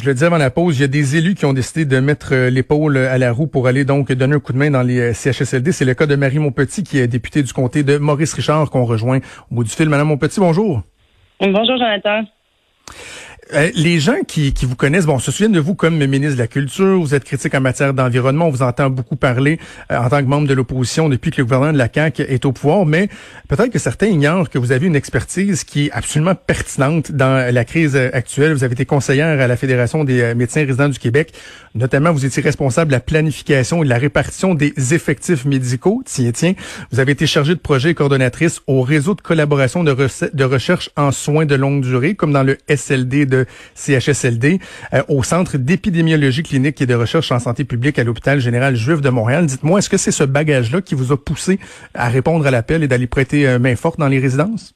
Je le disais avant la pause, il y a des élus qui ont décidé de mettre euh, l'épaule à la roue pour aller donc donner un coup de main dans les euh, CHSLD. C'est le cas de Marie Montpetit, qui est députée du comté de Maurice Richard, qu'on rejoint au bout du fil. Madame Montpetit, bonjour. Bonjour, Jonathan. Euh, les gens qui, qui, vous connaissent, bon, se souviennent de vous comme ministre de la Culture, vous êtes critique en matière d'environnement, on vous entend beaucoup parler euh, en tant que membre de l'opposition depuis que le gouvernement de la CAQ est au pouvoir, mais peut-être que certains ignorent que vous avez une expertise qui est absolument pertinente dans la crise actuelle. Vous avez été conseillère à la Fédération des euh, médecins résidents du Québec. Notamment, vous étiez responsable de la planification et de la répartition des effectifs médicaux. Tiens, tiens, vous avez été chargée de projet et coordonnatrice au réseau de collaboration de recherche en soins de longue durée, comme dans le SLD de CHSLD, euh, au Centre d'épidémiologie clinique et de recherche en santé publique à l'hôpital général juif de Montréal. Dites-moi, est-ce que c'est ce bagage-là qui vous a poussé à répondre à l'appel et d'aller prêter euh, main forte dans les résidences?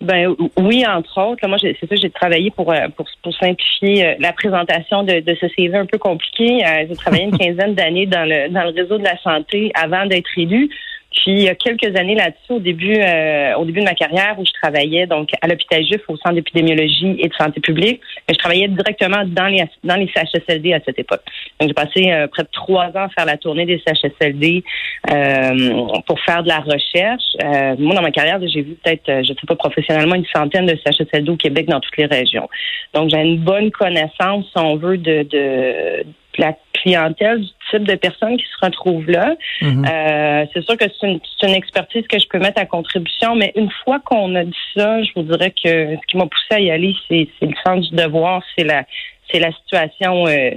Ben oui, entre autres. moi, c'est ça, j'ai travaillé pour, euh, pour, pour simplifier la présentation de, de, ce CV un peu compliqué. j'ai travaillé une quinzaine d'années dans le dans le réseau de la santé avant d'être élu. Puis il y a quelques années là-dessus, au début, euh, au début de ma carrière, où je travaillais donc à l'hôpital Juif au centre d'épidémiologie et de santé publique, mais je travaillais directement dans les dans les CHSLD à cette époque. Donc j'ai passé euh, près de trois ans à faire la tournée des CHSLD euh, pour faire de la recherche. Euh, moi, dans ma carrière, j'ai vu peut-être, je sais pas professionnellement, une centaine de CHSLD au Québec dans toutes les régions. Donc j'ai une bonne connaissance, si on veut, de, de la clientèle, du type de personnes qui se retrouvent là. Mhm. euh, c'est sûr que c'est une, une, expertise que je peux mettre à contribution, mais une fois qu'on a dit ça, je vous dirais que ce qui m'a poussé à y aller, c'est, le sens du devoir, c'est la c'est la situation euh,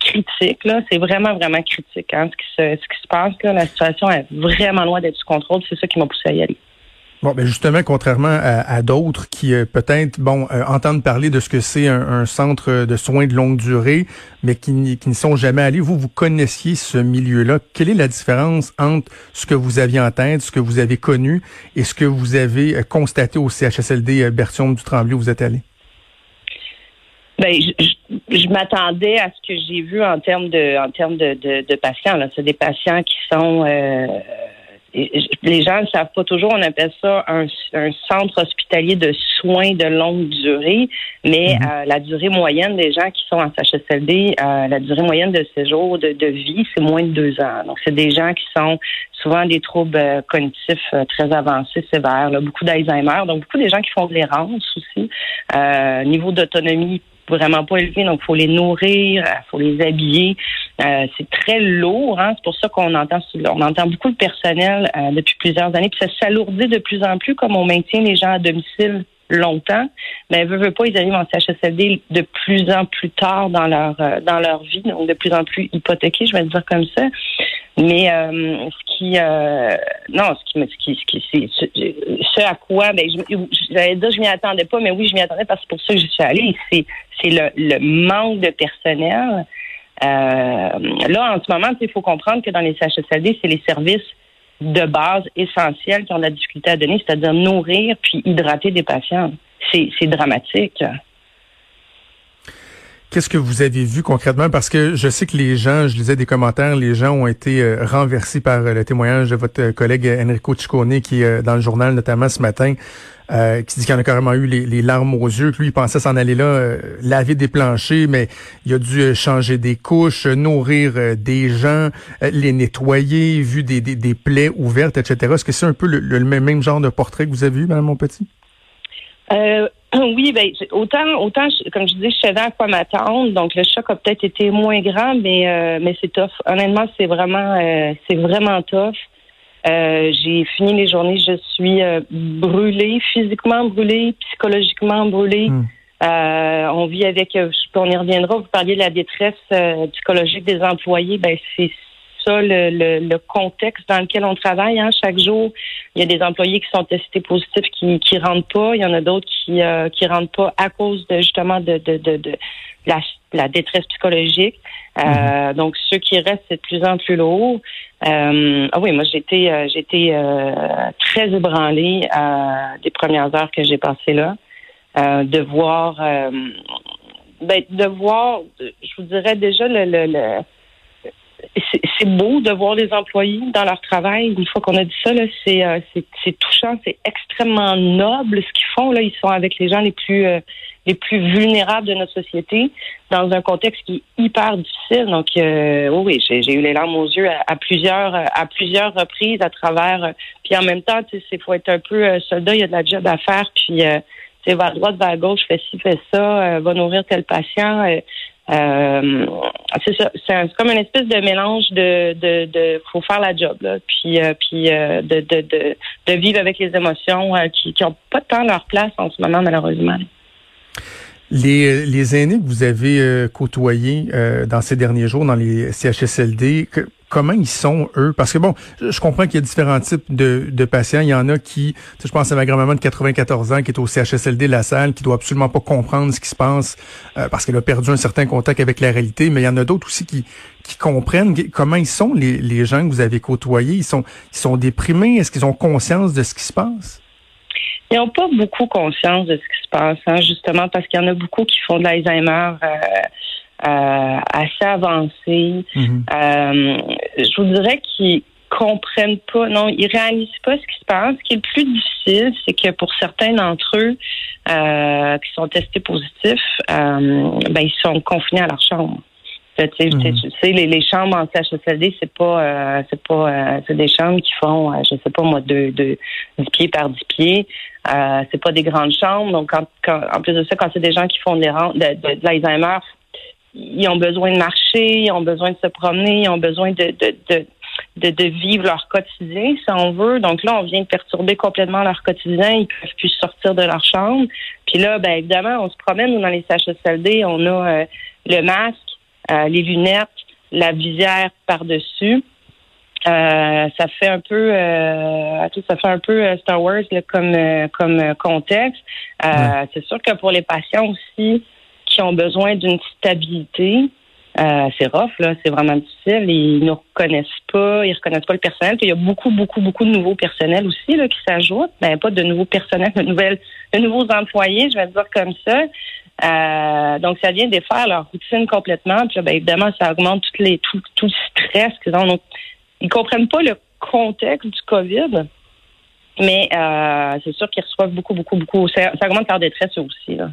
critique. Là, c'est vraiment vraiment critique. Hein, ce qui se ce qui se passe là, la situation est vraiment loin d'être sous contrôle. C'est ça qui m'a poussé à y aller. Bon, ben justement, contrairement à, d'autres qui euh, peut-être bon euh, entendent parler de ce que c'est un, centre de soins de longue durée, mais qui, n'y sont jamais allés, vous vous connaissiez ce milieu-là. Quelle est la différence entre ce que vous aviez en tête, ce que vous avez connu, et ce que vous avez euh, constaté au CHSLD Berthiaume du Tremblay où vous êtes allé? Ben, je, m'attendais à ce que j'ai vu en termes de en termes de, de, patients. Là, c'est des patients qui sont les gens ne savent pas toujours, on appelle ça un, centre hospitalier de soins de longue durée, mais mhm. euh, la durée moyenne des gens qui sont en CHSLD, euh, la durée moyenne de séjour de, de vie, c'est moins de deux ans. Donc, c'est des gens qui sont souvent des troubles euh, cognitifs très avancés, sévères, beaucoup d'Alzheimer, donc beaucoup des gens qui font de l'errance aussi, niveau d'autonomie vraiment pas élevé, donc faut les nourrir, il faut les habiller. Euh, c'est très lourd, hein? c'est pour ça qu'on entend on entend beaucoup de personnel euh, depuis plusieurs années, puis ça s'alourdit de plus en plus comme on maintient les gens à domicile longtemps, mais veut, veut pas, ils arrivent en CHSLD de plus en plus tard dans leur euh, dans leur vie, donc de plus en plus hypothéqués, je vais dire comme ça. Mais euh, ce qui euh, non, ce qui ce qui ce qui ce, à quoi ben j'allais dire je m'y attendais pas, mais oui, je m'y attendais parce que c'est pour ça que je suis allée, c'est c'est le, le manque de personnel. là, en ce moment, il faut comprendre que dans les CHSLD, c'est les services de base essentiels qui ont de la difficulté à donner, c'est-à-dire nourrir puis hydrater des patients. C'est dramatique. Qu'est-ce que vous avez vu concrètement? Parce que je sais que les gens, je lisais des commentaires, les gens ont été euh, renversés par euh, le témoignage de votre collègue Enrico Ciccone qui est dans le journal notamment ce matin, euh, qui dit qu'il en a carrément eu les, larmes aux yeux, que lui, il pensait s'en aller là, laver des planchers, mais il a dû changer des couches, nourrir des gens, les nettoyer, vu des, des, plaies ouvertes, etc. Est-ce que c'est un peu le, même, genre de portrait que vous avez vu, Mme Monpetit? Euh, oui, ben autant, autant, comme je dis, je savais à quoi m'attendre. Donc le choc a peut-être été moins grand, mais euh, mais c'est tough. Honnêtement, c'est vraiment, euh, c'est vraiment tough. Euh, j'ai fini les journées, je suis brûlée, physiquement brûlée, psychologiquement brûlée. Hmm. on vit avec, on y reviendra. Vous parliez de la détresse psychologique des employés. Ben c'est ça le, le, contexte dans lequel on travaille. Hein. Chaque jour, il y a des employés qui sont testés positifs qui qui rentrent pas. Il y en a d'autres qui euh, qui rentrent pas à cause de justement de, de, de, de la, la détresse psychologique. Euh, Donc, ceux qui restent, c'est de plus en plus lourd. Euh, ah oui, moi, j'ai été, euh, j'ai été euh, très ébranlée des premières heures que j'ai passées là. De voir, ben, de voir, je vous dirais déjà le, le, le c'est beau de voir les employés dans leur travail. Une fois qu'on a dit ça, c'est euh, touchant, c'est extrêmement noble ce qu'ils font. Là, ils sont avec les gens les plus euh, les plus vulnérables de notre société dans un contexte qui est hyper difficile. Donc, euh, oui, j'ai eu les larmes aux yeux à, plusieurs à plusieurs reprises à travers. puis en même temps, tu sais, faut être un peu soldat. Il y a de la job à faire. Puis c'est à droite, à gauche, fais ci, fais ça, va nourrir tel patient. Euh, c'est comme une espèce de mélange de, faut faire la job, là, puis, euh, puis euh, de, vivre avec les émotions qui n'ont pas tant leur place en ce moment, malheureusement. Les, les aînés que vous avez côtoyés dans ces derniers jours dans les CHSLD, que, comment ils sont, eux? Parce que bon, je comprends qu'il y a différents types de, de patients. Il y en a qui, je pense à ma grand-maman de 94 ans qui est au CHSLD La Salle, qui doit absolument pas comprendre ce qui se passe euh, parce qu'elle a perdu un certain contact avec la réalité. Mais il y en a d'autres aussi qui, qui comprennent comment ils sont, les, les gens que vous avez côtoyés. Ils sont, ils sont déprimés? Est-ce qu'ils ont conscience de ce qui se passe? Ils n'ont pas beaucoup conscience de ce qui se passe, hein, justement parce qu'il y en a beaucoup qui font de l'Alzheimer. Euh, euh, assez avancé. Mhm. Euh, je vous dirais qu'ils comprennent pas, non, ils réalisent pas ce qui se passe. Ce qui est le plus difficile, c'est que pour certains d'entre eux euh, qui sont testés positifs, ben ils sont confinés à leur chambre. Tu sais, mhm. tu sais les, les, chambres en CHSLD, c'est pas, c'est pas, c'est des chambres qui font, je sais pas moi, de, de 10 pieds par 10 pieds. Euh, c'est pas des grandes chambres. Donc, quand, quand, en plus de ça, quand c'est des gens qui font des, de, de, de l'Alzheimer, ils ont besoin de marcher, ils ont besoin de se promener, ils ont besoin de, de, de de, de, vivre leur quotidien, si on veut. Donc là, on vient perturber complètement leur quotidien. Ils peuvent plus sortir de leur chambre. Puis là, ben évidemment, on se promène dans les CHSLD. On a euh, le masque, euh, les lunettes, la visière par-dessus. Euh, ça fait un peu, euh, ça fait un peu Star Wars comme comme contexte. C'est sûr que pour les patients aussi, qui ont besoin d'une stabilité. Euh, c'est rough, là, c'est vraiment difficile. Ils ne reconnaissent pas, ils reconnaissent pas le personnel. il y a beaucoup, beaucoup, beaucoup de nouveaux personnels aussi là, qui s'ajoutent. Ben, pas de nouveaux personnels, de nouvelles, de nouveaux employés, je vais dire comme ça. Euh, donc, ça vient défaire leur routine complètement. Puis ben, évidemment, ça augmente les, tout, tout le stress qu'ils ont. Donc, ils comprennent pas le contexte du COVID. Mais euh, c'est sûr qu'ils reçoivent beaucoup, beaucoup, beaucoup. Ça, ça augmente leur détresse aussi. Là.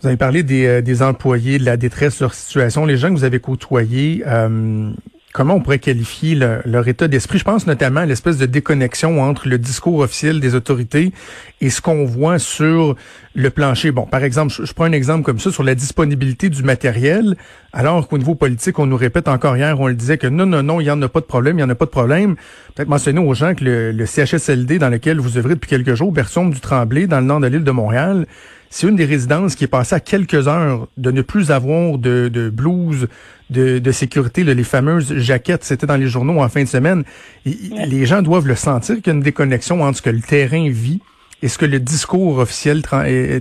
Vous avez parlé des, euh, des, employés, de la détresse de leur situation. Les gens que vous avez côtoyés, euh, comment on pourrait qualifier leur état d'esprit? Je pense notamment à l'espèce de déconnexion entre le discours officiel des autorités et ce qu'on voit sur le plancher. Bon, par exemple, je, prends un exemple comme ça sur la disponibilité du matériel, alors qu'au niveau politique, on nous répète encore hier, on le disait que non, non, non, il n'y en a pas de problème, il n'y en a pas de problème. Peut-être mentionner aux gens que le, CHSLD dans lequel vous œuvrez depuis quelques jours, Berson du Tremblay, dans le nord de l'île de Montréal, c'est une des résidences qui est passée à quelques heures de ne plus avoir de, de blouse de, de sécurité, les fameuses jaquettes, c'était dans les journaux en fin de semaine. Les gens doivent le sentir qu'il y a une déconnexion entre ce que le terrain vit et ce que le discours officiel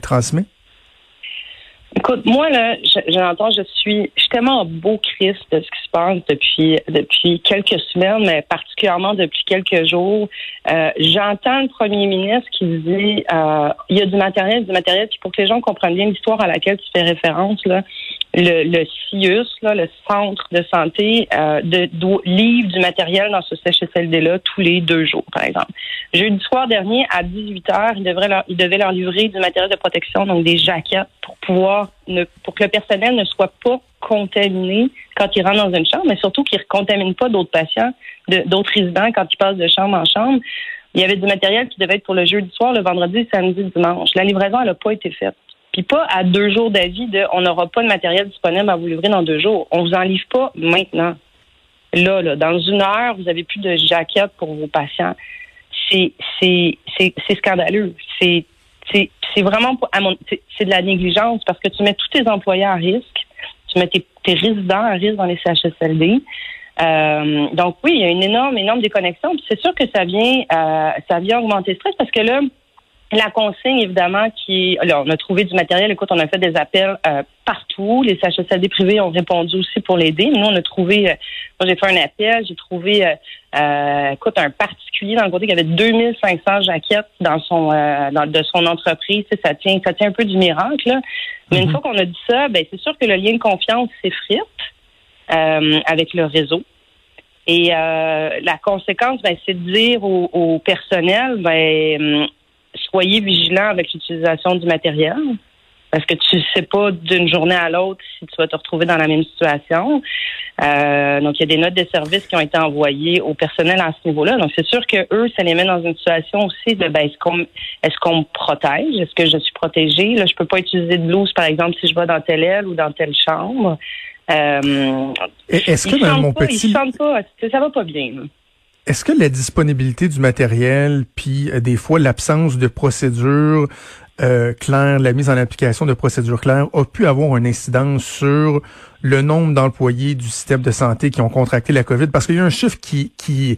transmet. Écoute, moi, là, j'entends, je, suis, je suis tellement en beau Christ de ce qui se passe depuis, depuis quelques semaines, mais particulièrement depuis quelques jours. Euh, j'entends le premier ministre qui dit, euh, il y a du matériel, du matériel, puis pour que les gens comprennent bien l'histoire à laquelle tu fais référence, là, le, CIUS, le centre de santé, euh, livre du matériel dans ce CHSLD-là tous les deux jours, par exemple. Jeudi soir dernier, à 18 heures, il, devrait leur, il devait leur livrer du matériel de protection, donc des jaquettes, pour pouvoir, ne, pour que le personnel ne soit pas contaminé quand il rentre dans une chambre, mais surtout qu'il ne contamine pas d'autres patients, d'autres résidents quand ils passent de chambre en chambre. Il y avait du matériel qui devait être pour le jeudi soir, le vendredi, samedi, dimanche. La livraison, elle n'a pas été faite. Puis pas à deux jours d'avis de on n'aura pas de matériel disponible à vous livrer dans deux jours. On vous en livre pas maintenant. Là, là, dans une heure, vous n'avez plus de jaquette pour vos patients. C'est c'est scandaleux. C'est c'est vraiment c'est de la négligence parce que tu mets tous tes employés à risque, tu mets tes, tes résidents à risque dans les CHSLD. Euh, donc oui, il y a une énorme, énorme déconnexion. C'est sûr que ça vient, euh, ça vient augmenter le stress parce que là, La consigne, évidemment, qui là, on a trouvé du matériel. Écoute, on a fait des appels euh, partout. Les CHSLD privés ont répondu aussi pour l'aider. Nous, on a trouvé, euh, moi j'ai fait un appel, j'ai trouvé, euh, écoute, un particulier dans le côté qui avait 2500 jaquettes dans son, dans, de son entreprise. ça tient, ça tient un peu du miracle. Là. Mais une mhm. fois qu'on a dit ça, ben c'est sûr que le lien de confiance s'effrite avec le réseau. Et la conséquence, ben, c'est de dire au, au personnel, ben soyez vigilants avec l'utilisation du matériel parce que tu ne sais pas d'une journée à l'autre si tu vas te retrouver dans la même situation. Euh, donc, il y a des notes de service qui ont été envoyées au personnel à ce niveau-là. Donc, c'est sûr que eux, ça les met dans une situation aussi de ben, est-ce qu'on est-ce qu'on me protège? Est-ce que je suis protégée? Là, je peux pas utiliser de blouse, par exemple, si je vais dans telle aile ou dans telle chambre. Euh, est-ce que dans mon petit... pas, ça va pas bien. Est-ce que la disponibilité du matériel, puis euh, des fois l'absence de procédures euh, claires, la mise en application de procédures claires, a pu avoir une incidence sur le nombre d'employés du système de santé qui ont contracté la COVID? Parce qu'il y a un chiffre qui,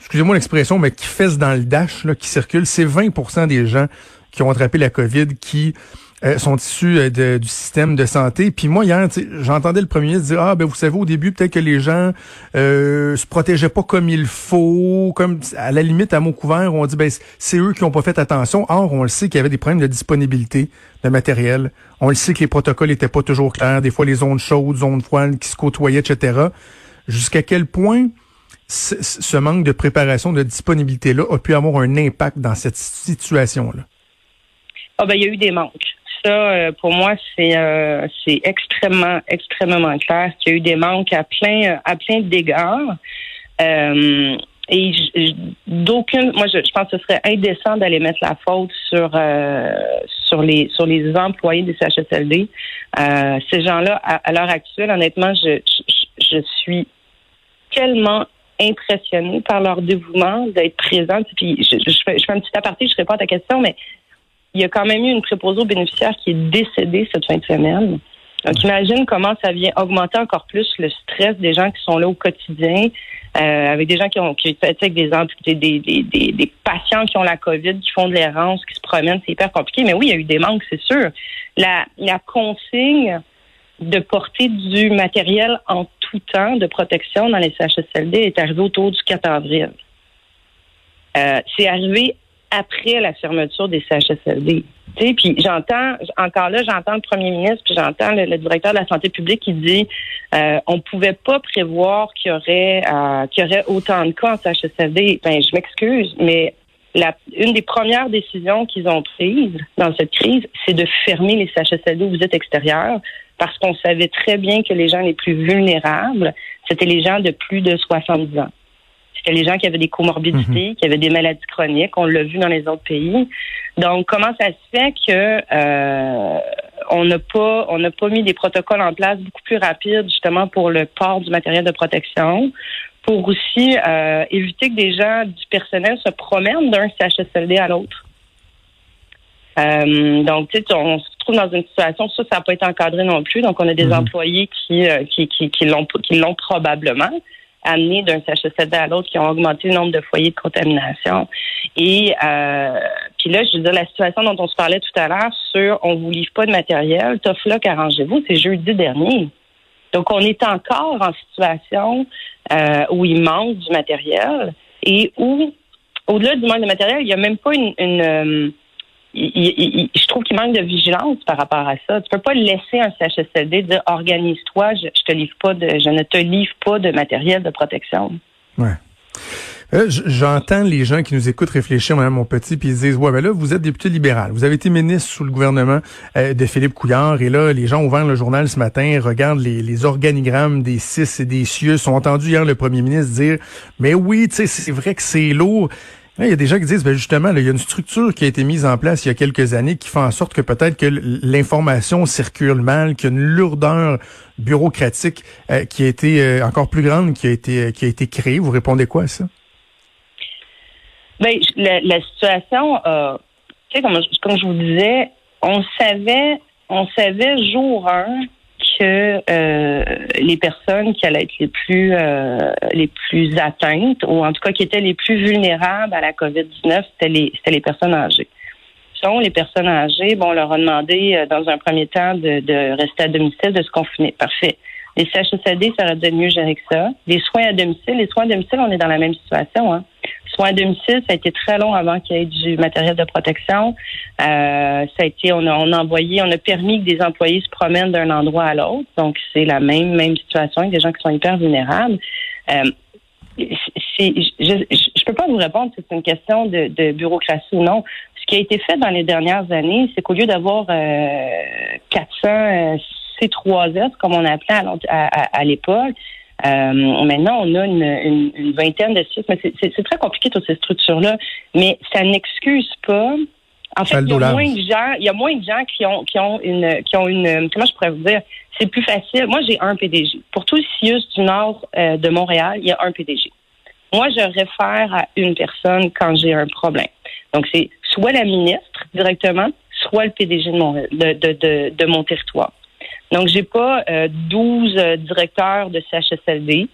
excusez-moi l'expression, mais qui fesse dans le dash, là, qui circule, c'est 20% des gens qui ont attrapé la COVID qui euh, sont issus euh, du système de santé. Puis moi, hier, j'entendais le premier dire, ah ben vous savez, au début, peut-être que les gens euh, se protégeaient pas comme il faut, comme à la limite, à mot couvert, on dit, ben c'est eux qui ont pas fait attention. Or, on le sait qu'il y avait des problèmes de disponibilité de matériel. On le sait que les protocoles étaient pas toujours clairs. Des fois, les zones chaudes, zones froides qui se côtoyaient, etc. Jusqu'à quel point ce manque de préparation, de disponibilité-là a pu avoir un impact dans cette situation-là? Ah ben, il y a eu des manques ça, euh, pour moi, c'est euh, c'est extrêmement, extrêmement clair qu'il y a eu des manques à plein, à plein d'égards. Euh, et d'aucune, moi, je, pense que ce serait indécent d'aller mettre la faute sur sur les sur les employés des CHSLD. ces gens-là, à, l'heure actuelle, honnêtement, je, je, suis tellement impressionnée par leur dévouement d'être présente. Puis je, je, fais, je fais un petit aparté, je réponds à ta question, mais il y a quand même eu une préposée aux bénéficiaires qui est décédée cette fin de semaine. Donc, imagine comment ça vient augmenter encore plus le stress des gens qui sont là au quotidien, euh, avec des gens qui ont qui avec des, des, des, des, des patients qui ont la COVID, qui font de l'errance, qui se promènent, c'est hyper compliqué. Mais oui, il y a eu des manques, c'est sûr. La, la consigne de porter du matériel en tout temps de protection dans les CHSLD est arrivée autour du 4 avril. Euh, c'est arrivé après la fermeture des CHSLD. Puis j'entends, encore là, j'entends le premier ministre, puis j'entends le, directeur de la santé publique qui dit euh, on pouvait pas prévoir qu'il y aurait euh, qu'il y aurait autant de cas en CHSLD. Ben, je m'excuse, mais une des premières décisions qu'ils ont prises dans cette crise, c'est de fermer les CHSLD aux visites extérieures parce qu'on savait très bien que les gens les plus vulnérables, c'était les gens de plus de 70 ans c'était les gens qui avaient des comorbidités, mhm. qui avaient des maladies chroniques. On l'a vu dans les autres pays. Donc, comment ça se fait que euh, on n'a pas on n'a pas mis des protocoles en place beaucoup plus rapides justement pour le port du matériel de protection, pour aussi euh, éviter que des gens du personnel se promènent d'un CHSLD à l'autre? Euh, donc, tu sais, on se trouve dans une situation, ça, ça n'a pas été encadré non plus. Donc, on a des mhm. employés qui, qui, qui, l'ont probablement amenés d'un CHSLD à l'autre qui ont augmenté le nombre de foyers de contamination. Et euh, puis là, je veux dire, la situation dont on se parlait tout à l'heure sur on vous livre pas de matériel, tough luck, arrangez-vous, c'est jeudi dernier. Donc, on est encore en situation euh, où il manque du matériel et où, au-delà du manque de matériel, il n'y a même pas une, une je trouve qu'il manque de vigilance par rapport à ça. Tu peux pas laisser un CHSLD dire organise-toi, je, te livre pas de, je ne te livre pas de matériel de protection. Ouais. Euh, j'entends les gens qui nous écoutent réfléchir, Mme mon petit, puis ils disent ouais, ben là, vous êtes député libéral, vous avez été ministre sous le gouvernement euh, de Philippe Couillard, et là, les gens ont ouvert le journal ce matin, regardent les, les organigrammes des CIS et des CIE, sont entendus hier le premier ministre dire mais oui, tu sais, c'est vrai que c'est lourd. Il y a des gens qui disent, ben justement, il y a une structure qui a été mise en place il y a quelques années qui fait en sorte que peut-être que l'information circule mal, qu'il y a une lourdeur bureaucratique euh, qui a été euh, encore plus grande, qui a été qui a été créée. Vous répondez quoi à ça? Ben, la, situation, euh, tu sais, comme, comme je vous disais, on savait, on savait jour 1 que euh, les personnes qui allaient être les plus euh, les plus atteintes ou en tout cas qui étaient les plus vulnérables à la COVID-19, c'était les les personnes âgées. protection, les personnes âgées, bon, on leur a demandé euh, dans un premier temps de, de rester à domicile, de se confiner. Parfait. Les CHSLD, ça aurait dû mieux gérer que ça. Les soins à domicile, les soins à domicile, on est dans la même situation. Hein. Soins à domicile, ça a été très long avant qu'il y ait du matériel de protection. Euh, ça a été, on a, envoyé, on a permis que des employés se promènent d'un endroit à l'autre. Donc, c'est la même, même situation avec des gens qui sont hyper vulnérables. Euh, je, je, peux pas vous répondre si c'est une question de, bureaucratie ou non. Ce qui a été fait dans les dernières années, c'est qu'au lieu d'avoir euh, 400 C3S, comme on appelait à l'époque, euh, maintenant, on a une, une, une vingtaine de sites, mais c'est très compliqué toutes ces structures-là. Mais ça n'excuse pas. En fait, il y a moins de gens, il y a moins de gens qui ont qui ont une qui ont une comment je pourrais vous dire, c'est plus facile. Moi, j'ai un PDG. Pour tout le CIUS du nord euh, de Montréal, il y a un PDG. Moi, je réfère à une personne quand j'ai un problème. Donc, c'est soit la ministre directement, soit le PDG de mon de, de, de, de mon territoire. Donc, j'ai pas euh, 12 euh, directeurs de CHSLD.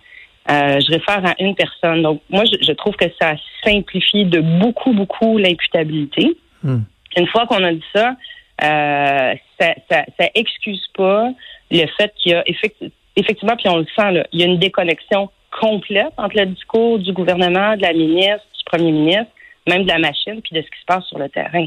Euh, je réfère à une personne. Donc, moi, je, je, trouve que ça simplifie de beaucoup, beaucoup l'imputabilité. Hmm. Une fois qu'on a dit ça, euh, ça, ça, ça, excuse pas le fait qu'il y a effectivement, puis on le sent, là, il y a une déconnexion complète entre le discours du gouvernement, de la ministre, du premier ministre, même de la machine, puis de ce qui se passe sur le terrain.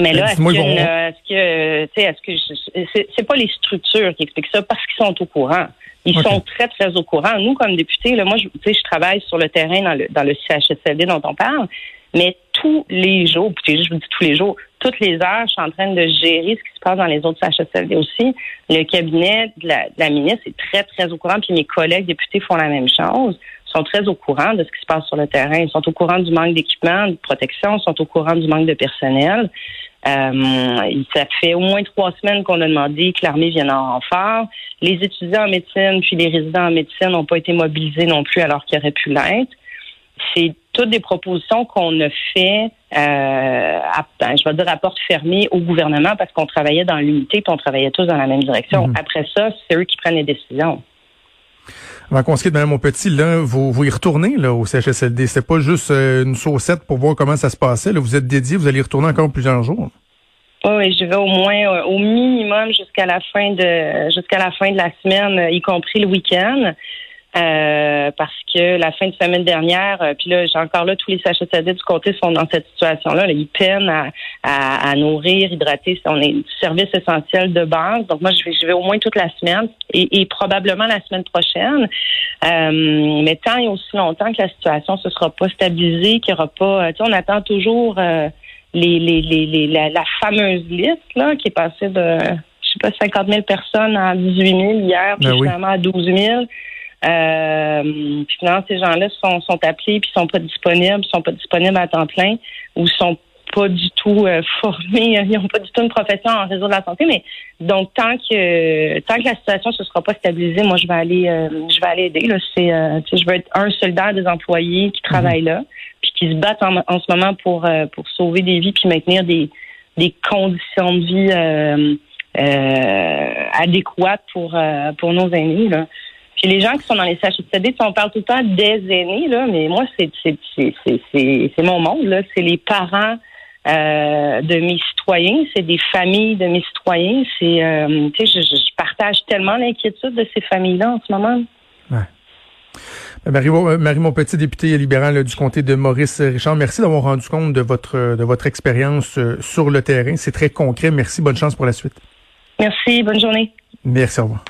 Mais là, est-ce que, tu sais, est-ce que c'est pas les structures qui expliquent ça parce qu'ils sont au courant. Ils sont très, très au courant. Nous, comme députés, là, moi, je, je travaille sur le terrain dans le, dans le CHSLD dont on parle, mais tous les jours, je vous dis tous les jours, toutes les heures, je suis en train de gérer ce qui se passe dans les autres CHSLD aussi. Le cabinet de la, de la ministre est très, très au courant, puis mes collègues députés font la même chose sont très au courant de ce qui se passe sur le terrain. Ils sont au courant du manque d'équipement, de protection, ils sont au courant du manque de personnel. Euh, ça fait au moins trois semaines qu'on a demandé que l'armée vienne en renfort. Les étudiants en médecine puis les résidents en médecine n'ont pas été mobilisés non plus alors qu'ils auraient pu l'être. C'est toutes des propositions qu'on a fait, euh, à, ben, je vais dire à porte fermée au gouvernement parce qu'on travaillait dans l'unité et on travaillait tous dans la même direction. Mhm. Après ça, c'est eux qui prennent les décisions. Avant qu'on se quitte, Mme Petit, là, vous, vous y retournez là, au CHSLD. C'est pas juste euh, une saucette pour voir comment ça se passait. Vous êtes dédié, vous allez y retourner encore plusieurs jours. Oui, je vais au moins euh, au minimum jusqu'à la jusqu'à la fin de la semaine, y compris le week-end. Euh, parce que la fin de semaine dernière, euh, puis là, j'ai encore là tous les CHSLD du côté sont dans cette situation-là. Ils peinent à, à, nourrir, hydrater. On est du service essentiel de base. Donc moi, je vais, je vais au moins toute la semaine et, et probablement la semaine prochaine. Euh, mais tant et aussi longtemps que la situation se sera pas stabilisée, qu'il n'y aura pas, tu sais, on attend toujours les, les, les, les la, fameuse liste là qui est passée de je sais pas 50 000 personnes à 18 000 hier, puis ben finalement à 12 000. Euh, puis finalement, ces gens-là sont, sont appelés puis sont pas disponibles, sont pas disponibles à temps plein ou sont pas du tout euh, formés, ils n'ont pas du tout une profession en réseau de la santé. Mais donc tant que tant que la situation ne se sera pas stabilisée, moi je vais aller euh, je vais aller aider. Là, c'est euh, je veux être un soldat des employés qui travaillent là, puis qui se battent en, en ce moment pour pour sauver des vies puis maintenir des des conditions de vie adéquates pour pour nos aînés là les gens qui sont dans les CHSLD, on parle tout le temps des aînés, là, mais moi, c'est mon monde, là. C'est les parents euh, de mes citoyens, c'est des familles de mes citoyens. C'est, euh, tu sais, je, partage tellement l'inquiétude de ces familles-là en ce moment. Ouais. Marie, euh, Marie Montpetit, députée libérale du comté de Maurice Richard, merci d'avoir rendu compte de votre de votre expérience sur le terrain. C'est très concret. Merci. Bonne chance pour la suite. Merci. Bonne journée. Merci. Au revoir.